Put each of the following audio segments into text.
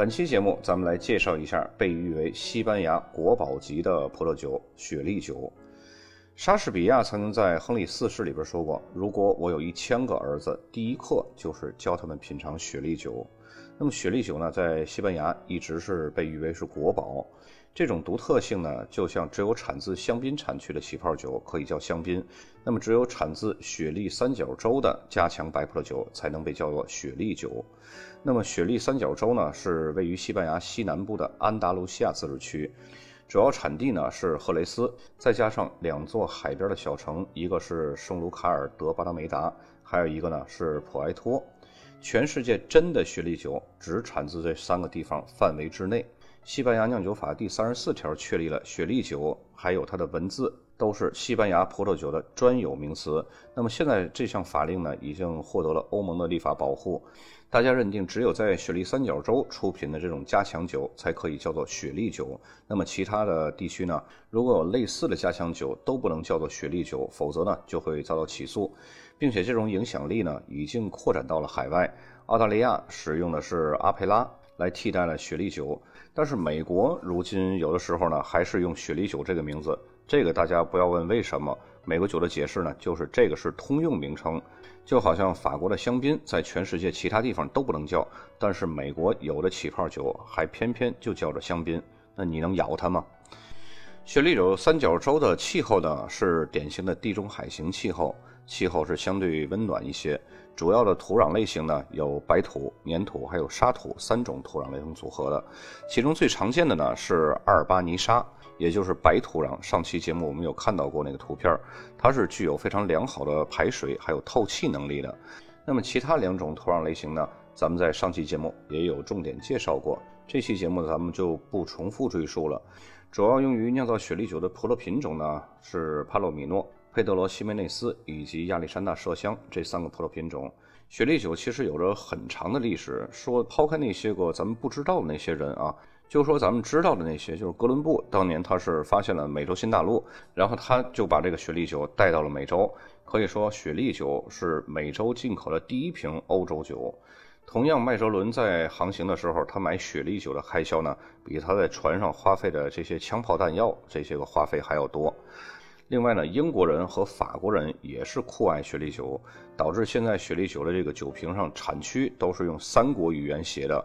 本期节目，咱们来介绍一下被誉为西班牙国宝级的葡萄酒——雪莉酒。莎士比亚曾经在《亨利四世》里边说过：“如果我有一千个儿子，第一课就是教他们品尝雪莉酒。”那么，雪莉酒呢，在西班牙一直是被誉为是国宝。这种独特性呢，就像只有产自香槟产区的起泡酒可以叫香槟，那么只有产自雪莉三角洲的加强白葡萄酒才能被叫做雪莉酒。那么，雪莉三角洲呢，是位于西班牙西南部的安达卢西亚自治区，主要产地呢是赫雷斯，再加上两座海边的小城，一个是圣卢卡尔德巴拉梅达，还有一个呢是普埃托。全世界真的雪莉酒只产自这三个地方范围之内。西班牙酿酒法第三十四条确立了雪莉酒，还有它的文字都是西班牙葡萄酒的专有名词。那么现在这项法令呢，已经获得了欧盟的立法保护。大家认定，只有在雪莉三角洲出品的这种加强酒才可以叫做雪莉酒。那么其他的地区呢，如果有类似的加强酒，都不能叫做雪莉酒，否则呢就会遭到起诉，并且这种影响力呢已经扩展到了海外。澳大利亚使用的是阿佩拉来替代了雪莉酒。但是美国如今有的时候呢，还是用雪莉酒这个名字。这个大家不要问为什么。美国酒的解释呢，就是这个是通用名称，就好像法国的香槟在全世界其他地方都不能叫，但是美国有的起泡酒还偏偏就叫着香槟。那你能咬它吗？雪莉酒三角洲的气候呢，是典型的地中海型气候，气候是相对温暖一些。主要的土壤类型呢，有白土、粘土还有沙土三种土壤类型组合的。其中最常见的呢是阿尔巴尼沙，也就是白土壤。上期节目我们有看到过那个图片，它是具有非常良好的排水还有透气能力的。那么其他两种土壤类型呢，咱们在上期节目也有重点介绍过，这期节目咱们就不重复赘述了。主要用于酿造雪莉酒的葡萄品种呢是帕洛米诺。佩德罗西梅内斯以及亚历山大麝香这三个葡萄品种，雪莉酒其实有着很长的历史。说抛开那些个咱们不知道的那些人啊，就说咱们知道的那些，就是哥伦布当年他是发现了美洲新大陆，然后他就把这个雪莉酒带到了美洲。可以说，雪莉酒是美洲进口的第一瓶欧洲酒。同样，麦哲伦在航行的时候，他买雪莉酒的开销呢，比他在船上花费的这些枪炮弹药这些个花费还要多。另外呢，英国人和法国人也是酷爱雪莉酒，导致现在雪莉酒的这个酒瓶上产区都是用三国语言写的。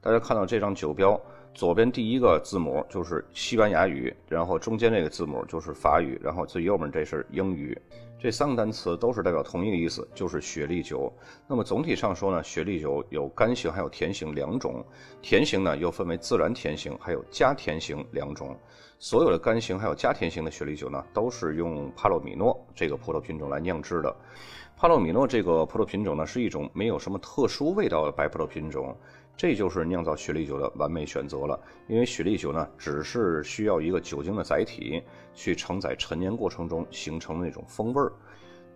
大家看到这张酒标，左边第一个字母就是西班牙语，然后中间这个字母就是法语，然后最右面这是英语。这三个单词都是代表同一个意思，就是雪莉酒。那么总体上说呢，雪莉酒有干型还有甜型两种，甜型呢又分为自然甜型还有加甜型两种。所有的干型还有加甜型的雪莉酒呢，都是用帕洛米诺这个葡萄品种来酿制的。帕洛米诺这个葡萄品种呢，是一种没有什么特殊味道的白葡萄品种。这就是酿造雪莉酒的完美选择了，因为雪莉酒呢，只是需要一个酒精的载体去承载陈年过程中形成的那种风味儿。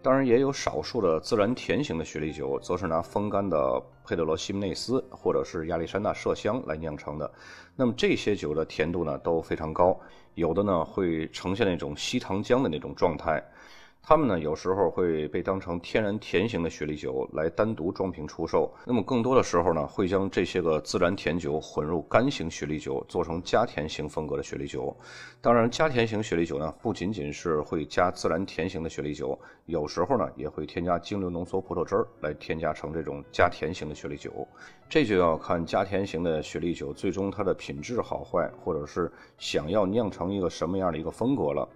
当然，也有少数的自然甜型的雪莉酒，则是拿风干的佩德罗西内斯或者是亚历山大麝香来酿成的。那么这些酒的甜度呢都非常高，有的呢会呈现那种稀糖浆的那种状态。它们呢，有时候会被当成天然甜型的雪莉酒来单独装瓶出售。那么更多的时候呢，会将这些个自然甜酒混入干型雪莉酒，做成加甜型风格的雪莉酒。当然，加甜型雪莉酒呢，不仅仅是会加自然甜型的雪莉酒，有时候呢，也会添加精馏浓缩葡萄汁儿来添加成这种加甜型的雪莉酒。这就要看加甜型的雪莉酒最终它的品质好坏，或者是想要酿成一个什么样的一个风格了。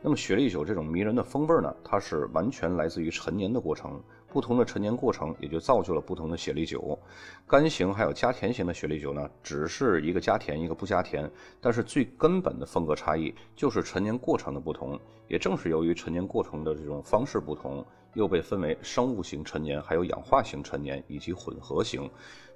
那么雪莉酒这种迷人的风味呢，它是完全来自于陈年的过程，不同的陈年过程，也就造就了不同的雪莉酒。干型还有加甜型的雪莉酒呢，只是一个加甜，一个不加甜，但是最根本的风格差异就是陈年过程的不同。也正是由于陈年过程的这种方式不同，又被分为生物型陈年、还有氧化型陈年以及混合型。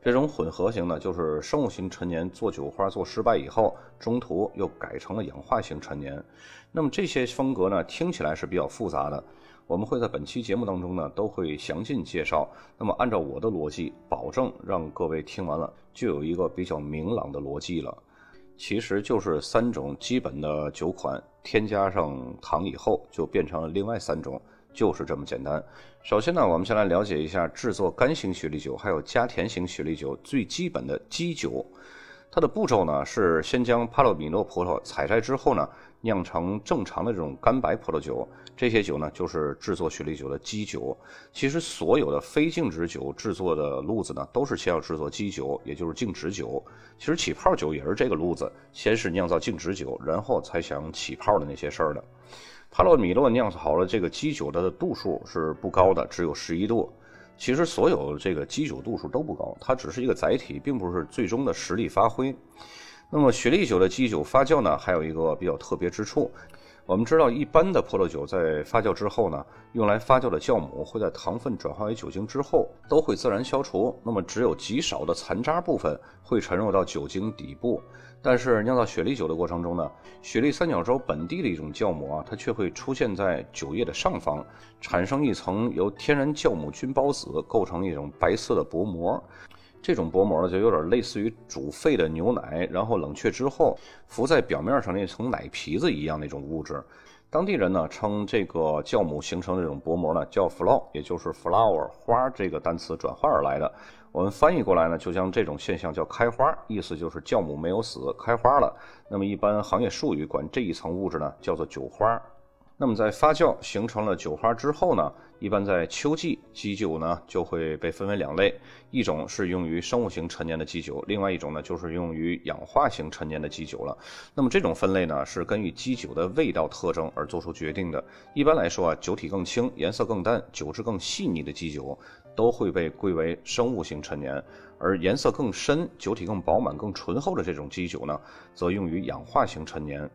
这种混合型呢，就是生物型陈年做酒花做失败以后，中途又改成了氧化型陈年。那么这些风格呢，听起来是比较复杂的。我们会在本期节目当中呢，都会详尽介绍。那么按照我的逻辑，保证让各位听完了就有一个比较明朗的逻辑了。其实就是三种基本的酒款，添加上糖以后，就变成了另外三种，就是这么简单。首先呢，我们先来了解一下制作干型雪莉酒还有加甜型雪莉酒最基本的基酒。它的步骤呢是先将帕洛米诺葡萄采摘之后呢。酿成正常的这种干白葡萄酒，这些酒呢就是制作雪莉酒的基酒。其实所有的非静止酒制作的路子呢，都是先要制作基酒，也就是静止酒。其实起泡酒也是这个路子，先是酿造静止酒，然后才想起泡的那些事儿的。帕洛米洛酿好了这个基酒的度数是不高的，只有十一度。其实所有这个基酒度数都不高，它只是一个载体，并不是最终的实力发挥。那么雪莉酒的基酒发酵呢，还有一个比较特别之处。我们知道，一般的葡萄酒在发酵之后呢，用来发酵的酵母会在糖分转化为酒精之后都会自然消除，那么只有极少的残渣部分会沉入到酒精底部。但是酿造雪莉酒的过程中呢，雪莉三角洲本地的一种酵母啊，它却会出现在酒液的上方，产生一层由天然酵母菌孢子构成一种白色的薄膜。这种薄膜呢，就有点类似于煮沸的牛奶，然后冷却之后浮在表面上那层奶皮子一样那种物质。当地人呢称这个酵母形成这种薄膜呢叫 flow，也就是 flower 花这个单词转化而来的。我们翻译过来呢，就将这种现象叫开花，意思就是酵母没有死，开花了。那么一般行业术语管这一层物质呢叫做酒花。那么在发酵形成了酒花之后呢？一般在秋季，基酒呢就会被分为两类，一种是用于生物型陈年的基酒，另外一种呢就是用于氧化型陈年的基酒了。那么这种分类呢是根据基酒的味道特征而做出决定的。一般来说啊，酒体更轻、颜色更淡、酒质更细腻的基酒都会被归为生物型陈年，而颜色更深、酒体更饱满、更醇厚的这种基酒呢，则用于氧化型陈年。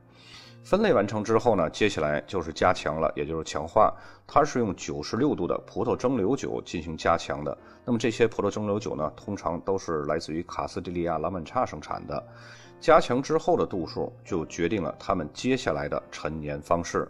分类完成之后呢，接下来就是加强了，也就是强化。它是用九十六度的葡萄蒸馏酒进行加强的。那么这些葡萄蒸馏酒呢，通常都是来自于卡斯蒂利亚拉曼查生产的。加强之后的度数就决定了它们接下来的陈年方式。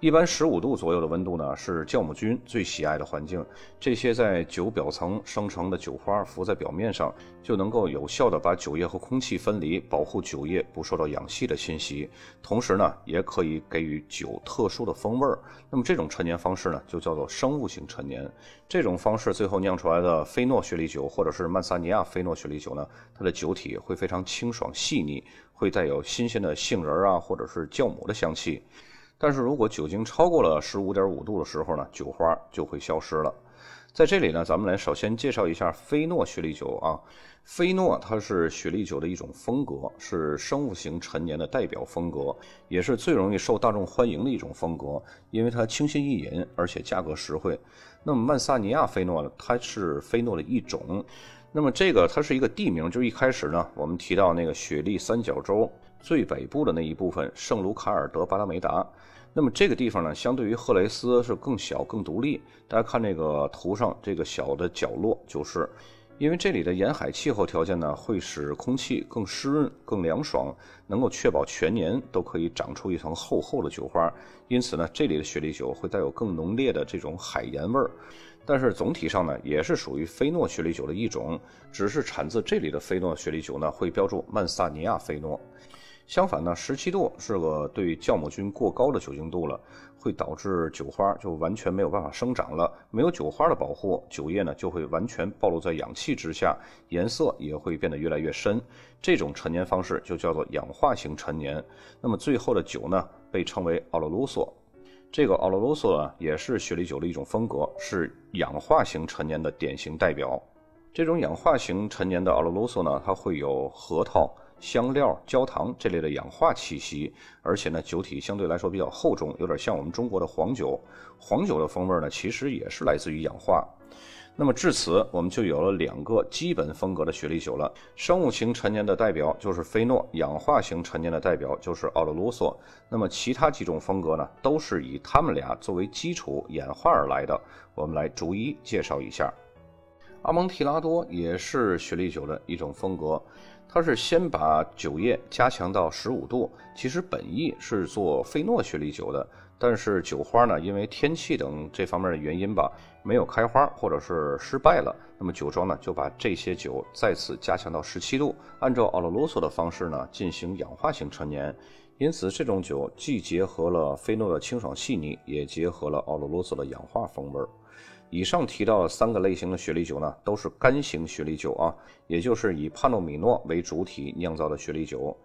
一般十五度左右的温度呢，是酵母菌最喜爱的环境。这些在酒表层生成的酒花浮在表面上，就能够有效的把酒液和空气分离，保护酒液不受到氧气的侵袭。同时呢，也可以给予酒特殊的风味儿。那么这种陈年方式呢，就叫做生物型陈年。这种方式最后酿出来的菲诺雪莉酒，或者是曼萨尼亚菲诺雪莉酒呢，它的酒体会非常清爽细腻，会带有新鲜的杏仁啊，或者是酵母的香气。但是如果酒精超过了十五点五度的时候呢，酒花就会消失了。在这里呢，咱们来首先介绍一下菲诺雪莉酒啊。菲诺它是雪莉酒的一种风格，是生物型陈年的代表风格，也是最容易受大众欢迎的一种风格，因为它清新易饮，而且价格实惠。那么曼萨尼亚菲诺呢，它是菲诺的一种。那么这个它是一个地名，就一开始呢，我们提到那个雪莉三角洲最北部的那一部分圣卢卡尔德巴拉梅达。那么这个地方呢，相对于赫雷斯是更小、更独立。大家看这个图上这个小的角落，就是因为这里的沿海气候条件呢，会使空气更湿润、更凉爽，能够确保全年都可以长出一层厚厚的酒花。因此呢，这里的雪莉酒会带有更浓烈的这种海盐味儿。但是总体上呢，也是属于菲诺雪莉酒的一种，只是产自这里的菲诺雪莉酒呢，会标注曼萨尼亚菲诺。相反呢，十七度是个对酵母菌过高的酒精度了，会导致酒花就完全没有办法生长了。没有酒花的保护，酒液呢就会完全暴露在氧气之下，颜色也会变得越来越深。这种陈年方式就叫做氧化型陈年。那么最后的酒呢，被称为奥罗卢索。这个奥罗卢索呢，也是雪莉酒的一种风格，是氧化型陈年的典型代表。这种氧化型陈年的奥罗卢索呢，它会有核桃。香料、焦糖这类的氧化气息，而且呢，酒体相对来说比较厚重，有点像我们中国的黄酒。黄酒的风味呢，其实也是来自于氧化。那么至此，我们就有了两个基本风格的雪莉酒了。生物型陈年的代表就是菲诺，氧化型陈年的代表就是奥罗卢索。那么其他几种风格呢，都是以他们俩作为基础演化而来的。我们来逐一介绍一下。阿蒙提拉多也是雪莉酒的一种风格，它是先把酒液加强到十五度，其实本意是做菲诺雪莉酒的。但是酒花呢，因为天气等这方面的原因吧，没有开花或者是失败了。那么酒庄呢，就把这些酒再次加强到十七度，按照奥罗罗索的方式呢进行氧化型陈年。因此，这种酒既结合了菲诺的清爽细腻，也结合了奥罗罗索的氧化风味。以上提到的三个类型的雪莉酒呢，都是干型雪莉酒啊，也就是以帕诺米诺为主体酿造的雪莉酒。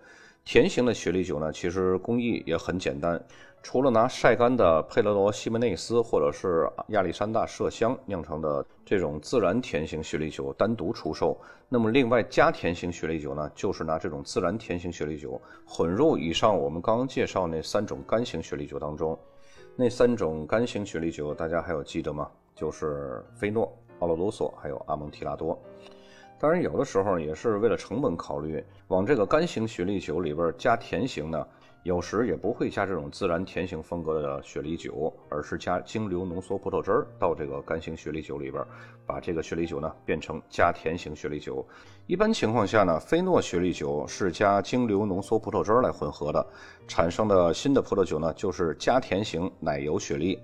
甜型的雪莉酒呢，其实工艺也很简单。除了拿晒干的佩罗罗西门内斯或者是亚历山大麝香酿成的这种自然甜型雪莉酒单独出售，那么另外加甜型雪莉酒呢，就是拿这种自然甜型雪莉酒混入以上我们刚刚介绍那三种干型雪莉酒当中。那三种干型雪莉酒大家还有记得吗？就是菲诺、奥罗罗索还有阿蒙提拉多。当然，有的时候也是为了成本考虑，往这个干型雪莉酒里边加甜型呢。有时也不会加这种自然甜型风格的雪梨酒，而是加精馏浓缩葡萄汁儿到这个干型雪莉酒里边，把这个雪梨酒呢变成加甜型雪莉酒。一般情况下呢，菲诺雪莉酒是加精馏浓缩葡萄汁儿来混合的，产生的新的葡萄酒呢就是加甜型奶油雪莉。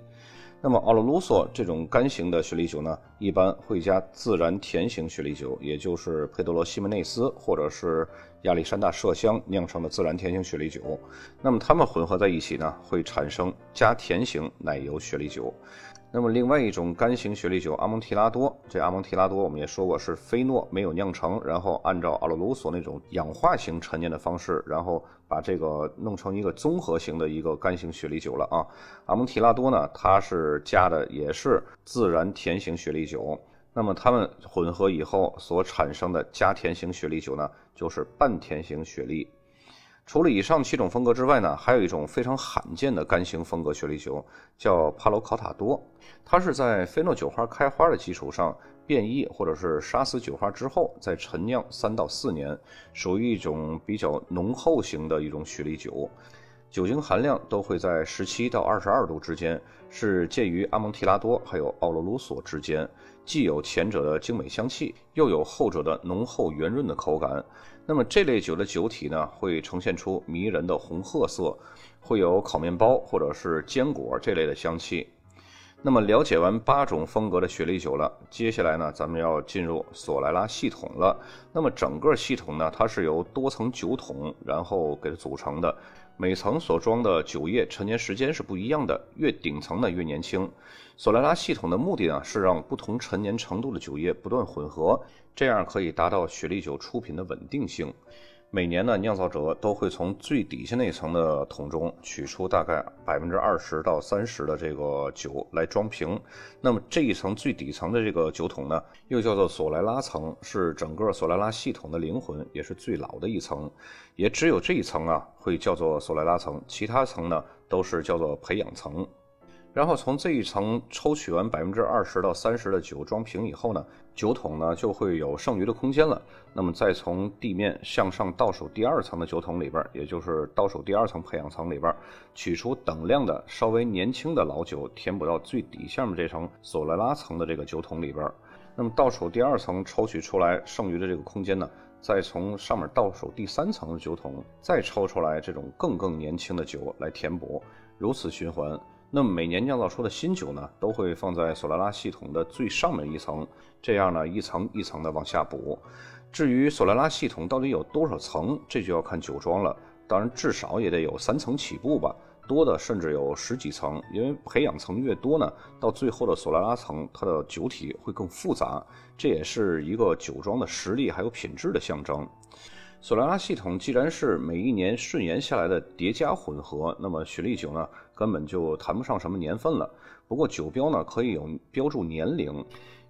那么奥罗卢索这种干型的雪莉酒呢，一般会加自然甜型雪莉酒，也就是佩德罗西门内斯或者是亚历山大麝香酿成的自然甜型雪莉酒。那么它们混合在一起呢，会产生加甜型奶油雪莉酒。那么另外一种干型雪莉酒阿蒙提拉多，这阿蒙提拉多我们也说过是菲诺没有酿成，然后按照阿罗卢索那种氧化型陈年的方式，然后把这个弄成一个综合型的一个干型雪莉酒了啊。阿蒙提拉多呢，它是加的也是自然甜型雪莉酒，那么它们混合以后所产生的加甜型雪莉酒呢，就是半甜型雪莉。除了以上七种风格之外呢，还有一种非常罕见的干型风格雪莉酒，叫帕罗考塔多。它是在菲诺酒花开花的基础上变异或者是杀死酒花之后，再陈酿三到四年，属于一种比较浓厚型的一种雪莉酒，酒精含量都会在十七到二十二度之间，是介于阿蒙提拉多还有奥罗鲁索之间，既有前者的精美香气，又有后者的浓厚圆润的口感。那么这类酒的酒体呢，会呈现出迷人的红褐色，会有烤面包或者是坚果这类的香气。那么了解完八种风格的雪莉酒了，接下来呢，咱们要进入索莱拉系统了。那么整个系统呢，它是由多层酒桶然后给它组成的，每层所装的酒液陈年时间是不一样的，越顶层呢越年轻。索莱拉系统的目的呢，是让不同陈年程度的酒液不断混合，这样可以达到雪莉酒出品的稳定性。每年呢，酿造者都会从最底下那层的桶中取出大概百分之二十到三十的这个酒来装瓶。那么这一层最底层的这个酒桶呢，又叫做索莱拉层，是整个索莱拉系统的灵魂，也是最老的一层。也只有这一层啊，会叫做索莱拉层，其他层呢都是叫做培养层。然后从这一层抽取完百分之二十到三十的酒装瓶以后呢，酒桶呢就会有剩余的空间了。那么再从地面向上倒数第二层的酒桶里边，也就是倒数第二层培养层里边，取出等量的稍微年轻的老酒，填补到最底下面这层索莱拉层的这个酒桶里边。那么倒数第二层抽取出来剩余的这个空间呢，再从上面倒数第三层的酒桶再抽出来这种更更年轻的酒来填补，如此循环。那么每年酿造出的新酒呢，都会放在索拉拉系统的最上面一层，这样呢一层一层的往下补。至于索拉拉系统到底有多少层，这就要看酒庄了。当然至少也得有三层起步吧，多的甚至有十几层。因为培养层越多呢，到最后的索拉拉层，它的酒体会更复杂，这也是一个酒庄的实力还有品质的象征。索拉拉系统既然是每一年顺延下来的叠加混合，那么雪莉酒呢根本就谈不上什么年份了。不过酒标呢可以有标注年龄，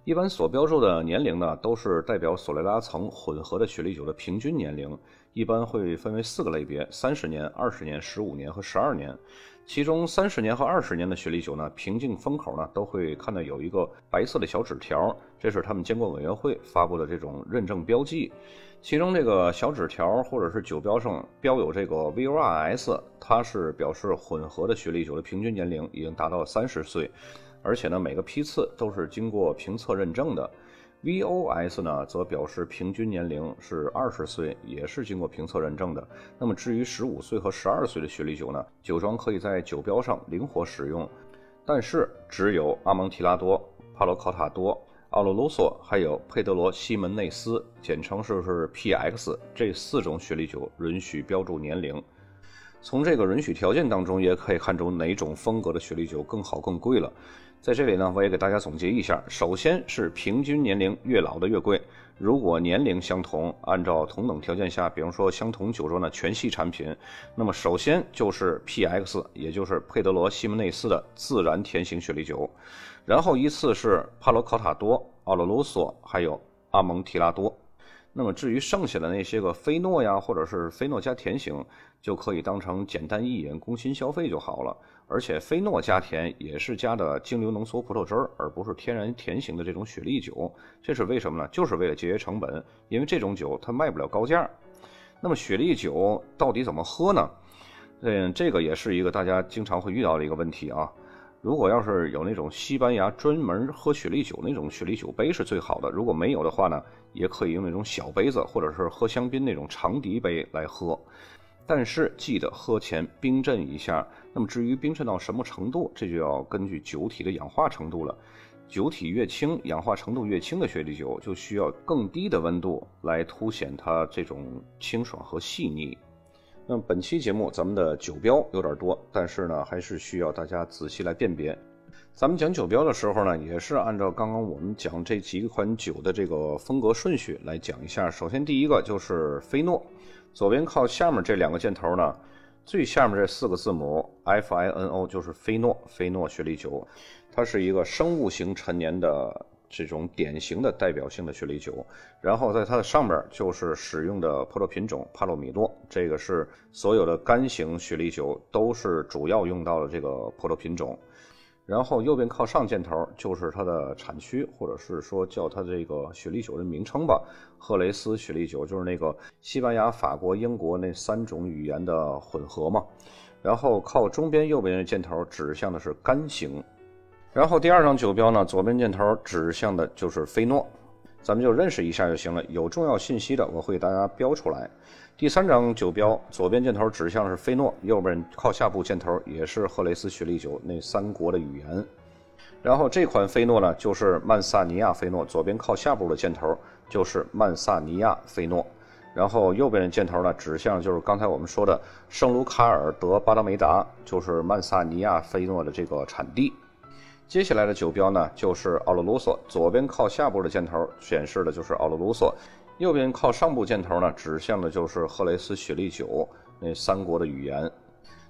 一般所标注的年龄呢，都是代表索雷拉层混合的雪莉酒的平均年龄，一般会分为四个类别：三十年、二十年、十五年和十二年。其中三十年和二十年的雪莉酒呢，瓶颈封口呢都会看到有一个白色的小纸条，这是他们监管委员会发布的这种认证标记。其中这个小纸条或者是酒标上标有这个 VORS，它是表示混合的雪莉酒的平均年龄已经达到三十岁，而且呢每个批次都是经过评测认证的。VOS 呢，则表示平均年龄是二十岁，也是经过评测认证的。那么至于十五岁和十二岁的雪莉酒呢，酒庄可以在酒标上灵活使用，但是只有阿蒙提拉多、帕罗考塔多、奥罗卢索还有佩德罗西门内斯，简称是是 PX 这四种雪莉酒允许标注年龄。从这个允许条件当中，也可以看出哪种风格的雪莉酒更好更贵了。在这里呢，我也给大家总结一下。首先是平均年龄越老的越贵。如果年龄相同，按照同等条件下，比方说相同酒庄的全系产品，那么首先就是 PX，也就是佩德罗西门内斯的自然甜型雪莉酒，然后依次是帕罗考塔多、奥罗卢索，还有阿蒙提拉多。那么至于剩下的那些个菲诺呀，或者是菲诺加甜型，就可以当成简单一饮、工薪消费就好了。而且菲诺加甜也是加的精流浓缩葡萄汁儿，而不是天然甜型的这种雪莉酒。这是为什么呢？就是为了节约成本，因为这种酒它卖不了高价。那么雪莉酒到底怎么喝呢？嗯，这个也是一个大家经常会遇到的一个问题啊。如果要是有那种西班牙专门喝雪莉酒那种雪莉酒杯是最好的。如果没有的话呢，也可以用那种小杯子，或者是喝香槟那种长笛杯来喝。但是记得喝前冰镇一下。那么至于冰镇到什么程度，这就要根据酒体的氧化程度了。酒体越轻，氧化程度越轻的雪莉酒，就需要更低的温度来凸显它这种清爽和细腻。那么本期节目咱们的酒标有点多，但是呢，还是需要大家仔细来辨别。咱们讲酒标的时候呢，也是按照刚刚我们讲这几款酒的这个风格顺序来讲一下。首先第一个就是菲诺，左边靠下面这两个箭头呢，最下面这四个字母 F I N O 就是菲诺，菲诺雪莉酒，它是一个生物型陈年的。这种典型的代表性的雪莉酒，然后在它的上边就是使用的葡萄品种帕洛米诺，这个是所有的干型雪莉酒都是主要用到的这个葡萄品种。然后右边靠上箭头就是它的产区，或者是说叫它这个雪莉酒的名称吧，赫雷斯雪莉酒就是那个西班牙、法国、英国那三种语言的混合嘛。然后靠中边右边的箭头指向的是干型。然后第二张酒标呢，左边箭头指向的就是菲诺，咱们就认识一下就行了。有重要信息的，我会给大家标出来。第三张酒标，左边箭头指向是菲诺，右边靠下部箭头也是赫雷斯雪莉酒那三国的语言。然后这款菲诺呢，就是曼萨尼亚菲诺，左边靠下部的箭头就是曼萨尼亚菲诺，然后右边的箭头呢，指向就是刚才我们说的圣卢卡尔德巴达梅达，就是曼萨尼亚菲诺的这个产地。接下来的酒标呢，就是奥罗卢索。左边靠下部的箭头显示的就是奥罗卢索，右边靠上部箭头呢，指向的就是赫雷斯雪莉酒那三国的语言。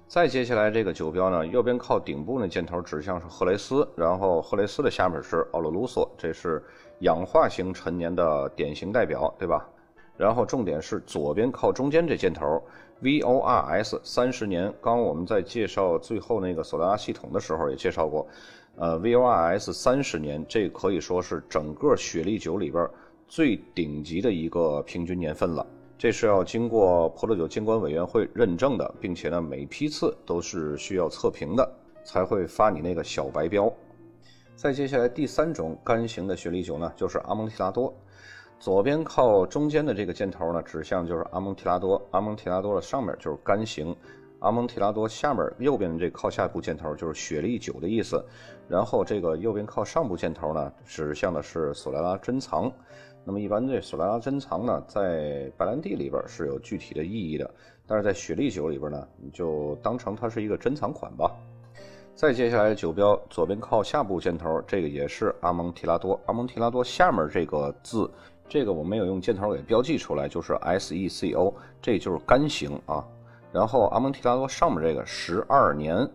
再接下来这个酒标呢，右边靠顶部那箭头指向是赫雷斯，然后赫雷斯的下面是奥罗卢索，这是氧化型陈年的典型代表，对吧？然后重点是左边靠中间这箭头，VORS 三十年。刚我们在介绍最后那个索拉拉系统的时候也介绍过。呃，VORS 三十年，这可以说是整个雪莉酒里边最顶级的一个平均年份了。这是要经过葡萄酒监管委员会认证的，并且呢，每批次都是需要测评的，才会发你那个小白标。再接下来第三种干型的雪莉酒呢，就是阿蒙提拉多。左边靠中间的这个箭头呢，指向就是阿蒙提拉多。阿蒙提拉多的上面就是干型。阿蒙提拉多下面右边的这靠下部箭头就是雪莉酒的意思，然后这个右边靠上部箭头呢指向的是索莱拉珍藏。那么一般这索莱拉珍藏呢，在白兰地里边是有具体的意义的，但是在雪莉酒里边呢，你就当成它是一个珍藏款吧。再接下来酒标左边靠下部箭头，这个也是阿蒙提拉多。阿蒙提拉多下面这个字，这个我没有用箭头给标记出来，就是 S E C O，这就是干型啊。然后阿蒙提拉多上面这个十二年，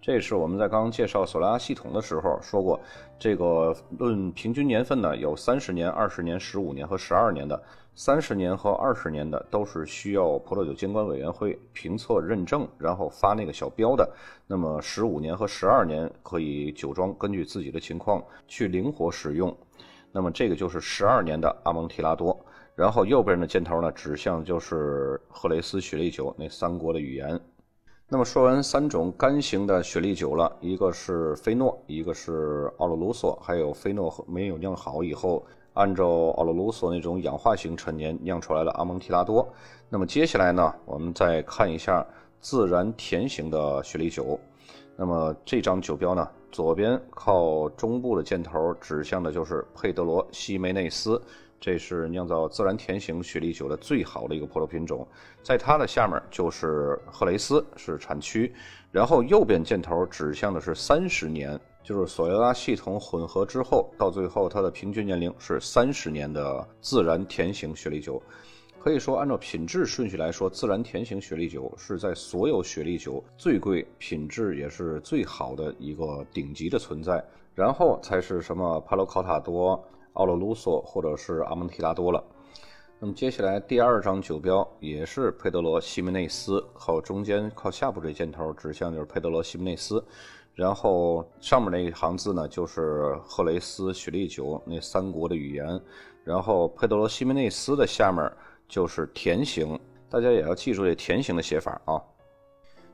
这是我们在刚刚介绍索拉系统的时候说过，这个论平均年份呢，有三十年、二十年、十五年和十二年的。三十年和二十年的都是需要葡萄酒监管委员会评测认证，然后发那个小标的。那么十五年和十二年可以酒庄根据自己的情况去灵活使用。那么这个就是十二年的阿蒙提拉多。然后右边的箭头呢，指向就是赫雷斯雪莉酒那三国的语言。那么说完三种干型的雪莉酒了，一个是菲诺，一个是奥洛卢索，还有菲诺没有酿好以后。按照奥罗卢索那种氧化型陈年酿出来的阿蒙提拉多，那么接下来呢，我们再看一下自然甜型的雪莉酒。那么这张酒标呢，左边靠中部的箭头指向的就是佩德罗西梅内斯，这是酿造自然甜型雪莉酒的最好的一个葡萄品种。在它的下面就是赫雷斯，是产区。然后右边箭头指向的是三十年。就是索雷拉系统混合之后，到最后它的平均年龄是三十年的自然甜型雪莉酒，可以说按照品质顺序来说，自然甜型雪莉酒是在所有雪莉酒最贵、品质也是最好的一个顶级的存在，然后才是什么帕罗考塔多、奥洛卢索或者是阿蒙提拉多了。那么接下来第二张酒标也是佩德罗西门内斯，靠中间靠下部这箭头指向就是佩德罗西门内斯。然后上面那一行字呢，就是赫雷斯雪莉酒那三国的语言。然后佩德罗西梅内斯的下面就是甜型，大家也要记住这甜型的写法啊。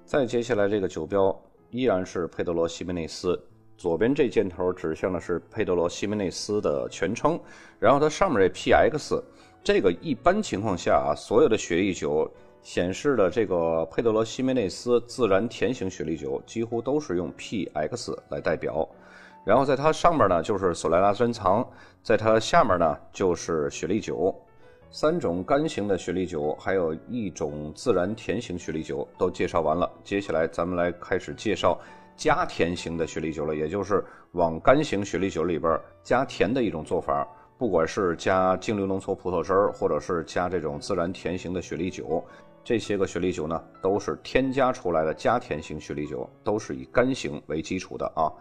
再接下来这个酒标依然是佩德罗西梅内斯，左边这箭头指向的是佩德罗西梅内斯的全称。然后它上面这 PX，这个一般情况下啊，所有的雪莉酒。显示的这个佩德罗西梅内斯自然甜型雪莉酒几乎都是用 PX 来代表，然后在它上面呢就是索莱拉珍藏，在它下面呢就是雪莉酒，三种干型的雪莉酒，还有一种自然甜型雪莉酒都介绍完了。接下来咱们来开始介绍加甜型的雪莉酒了，也就是往干型雪莉酒里边加甜的一种做法，不管是加精流浓缩葡萄汁儿，或者是加这种自然甜型的雪莉酒。这些个雪莉酒呢，都是添加出来的加甜型雪莉酒，都是以干型为基础的啊。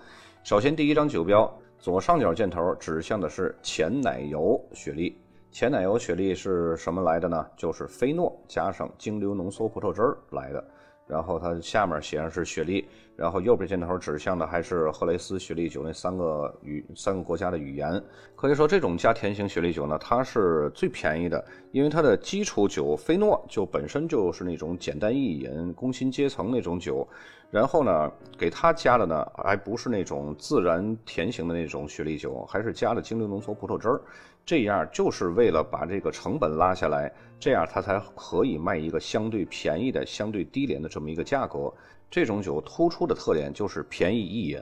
首先，第一张酒标左上角箭头指向的是前奶油雪莉，前奶油雪莉是什么来的呢？就是菲诺加上精流浓缩葡萄汁儿来的。然后它下面写上是雪莉，然后右边箭头指向的还是赫雷斯雪莉酒那三个语三个国家的语言。可以说这种加甜型雪莉酒呢，它是最便宜的，因为它的基础酒菲诺就本身就是那种简单易饮、工薪阶层那种酒，然后呢给它加的呢还不是那种自然甜型的那种雪莉酒，还是加了精灵浓缩葡萄汁儿。这样就是为了把这个成本拉下来，这样它才可以卖一个相对便宜的、相对低廉的这么一个价格。这种酒突出的特点就是便宜易饮。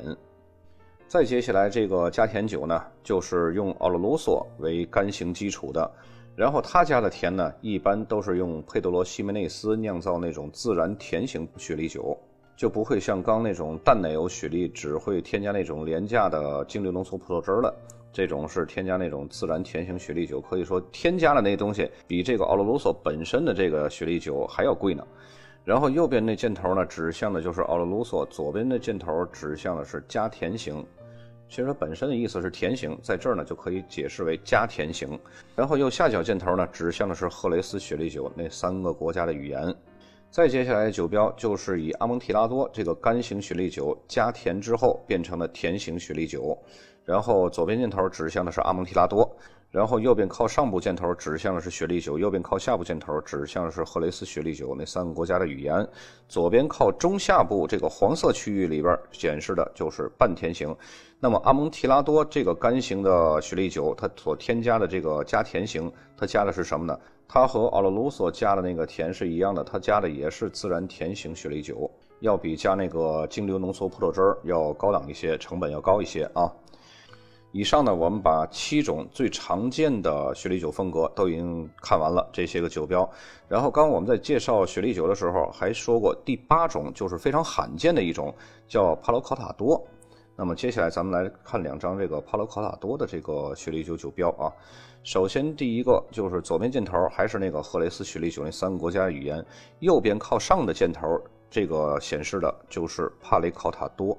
再接下来这个加甜酒呢，就是用奥洛卢索为干型基础的，然后他家的甜呢，一般都是用佩德罗西梅内斯酿造那种自然甜型雪莉酒，就不会像刚那种淡奶油雪莉只会添加那种廉价的精流浓缩葡萄汁了。这种是添加那种自然甜型雪莉酒，可以说添加的那东西比这个奥罗卢索本身的这个雪莉酒还要贵呢。然后右边那箭头呢，指向的就是奥罗卢索，左边的箭头指向的是加甜型。其实它本身的意思是甜型，在这儿呢就可以解释为加甜型。然后右下角箭头呢，指向的是赫雷斯雪莉酒那三个国家的语言。再接下来的酒标就是以阿蒙提拉多这个干型雪莉酒加甜之后变成了甜型雪莉酒。然后左边箭头指向的是阿蒙提拉多，然后右边靠上部箭头指向的是雪莉酒，右边靠下部箭头指向的是赫雷斯雪莉酒那三个国家的语言。左边靠中下部这个黄色区域里边显示的就是半甜型。那么阿蒙提拉多这个干型的雪莉酒，它所添加的这个加甜型，它加的是什么呢？它和奥洛卢索加的那个甜是一样的，它加的也是自然甜型雪梨酒，要比加那个精流浓缩葡萄汁儿要高档一些，成本要高一些啊。以上呢，我们把七种最常见的雪莉酒风格都已经看完了，这些个酒标。然后刚刚我们在介绍雪莉酒的时候，还说过第八种就是非常罕见的一种，叫帕罗考塔多。那么接下来咱们来看两张这个帕罗考塔多的这个雪莉酒酒标啊。首先第一个就是左边箭头还是那个赫雷斯雪莉酒那三个国家语言，右边靠上的箭头。这个显示的就是帕雷考塔多。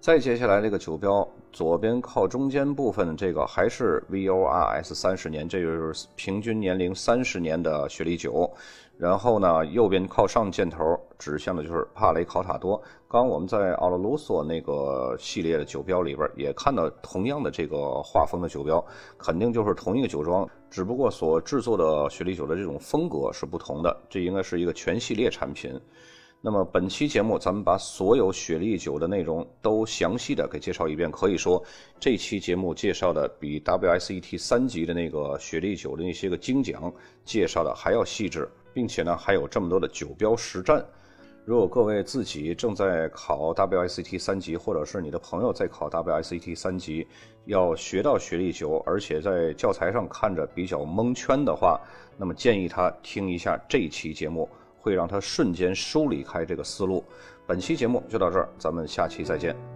再接下来这个酒标左边靠中间部分这个还是 VORS 三十年，这就是平均年龄三十年的雪莉酒。然后呢，右边靠上箭头指向的就是帕雷考塔多。刚我们在奥罗卢索那个系列的酒标里边也看到同样的这个画风的酒标，肯定就是同一个酒庄，只不过所制作的雪莉酒的这种风格是不同的。这应该是一个全系列产品。那么本期节目，咱们把所有雪莉酒的内容都详细的给介绍一遍。可以说，这期节目介绍的比 WSET 三级的那个雪莉酒的那些个精讲介绍的还要细致，并且呢，还有这么多的酒标实战。如果各位自己正在考 WSET 三级，或者是你的朋友在考 WSET 三级，要学到学历久，而且在教材上看着比较蒙圈的话，那么建议他听一下这期节目。会让他瞬间梳理开这个思路。本期节目就到这儿，咱们下期再见。